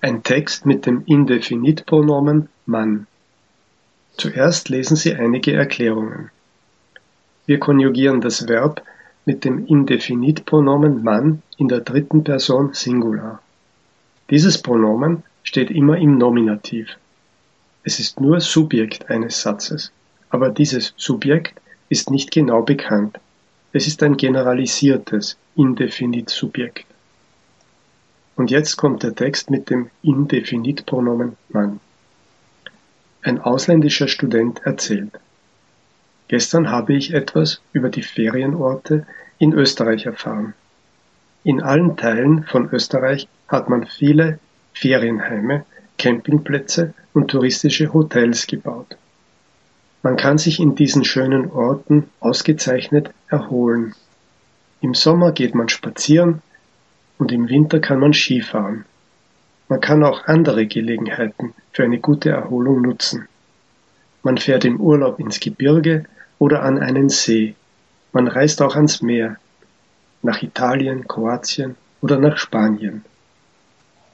Ein Text mit dem Indefinitpronomen "man". Zuerst lesen Sie einige Erklärungen. Wir konjugieren das Verb mit dem Indefinitpronomen "man" in der dritten Person Singular. Dieses Pronomen steht immer im Nominativ. Es ist nur Subjekt eines Satzes, aber dieses Subjekt ist nicht genau bekannt. Es ist ein generalisiertes Indefinitsubjekt. Und jetzt kommt der Text mit dem Indefinitpronomen "man". Ein ausländischer Student erzählt: Gestern habe ich etwas über die Ferienorte in Österreich erfahren. In allen Teilen von Österreich hat man viele Ferienheime, Campingplätze und touristische Hotels gebaut. Man kann sich in diesen schönen Orten ausgezeichnet erholen. Im Sommer geht man spazieren und im Winter kann man Skifahren. Man kann auch andere Gelegenheiten für eine gute Erholung nutzen. Man fährt im Urlaub ins Gebirge oder an einen See. Man reist auch ans Meer, nach Italien, Kroatien oder nach Spanien.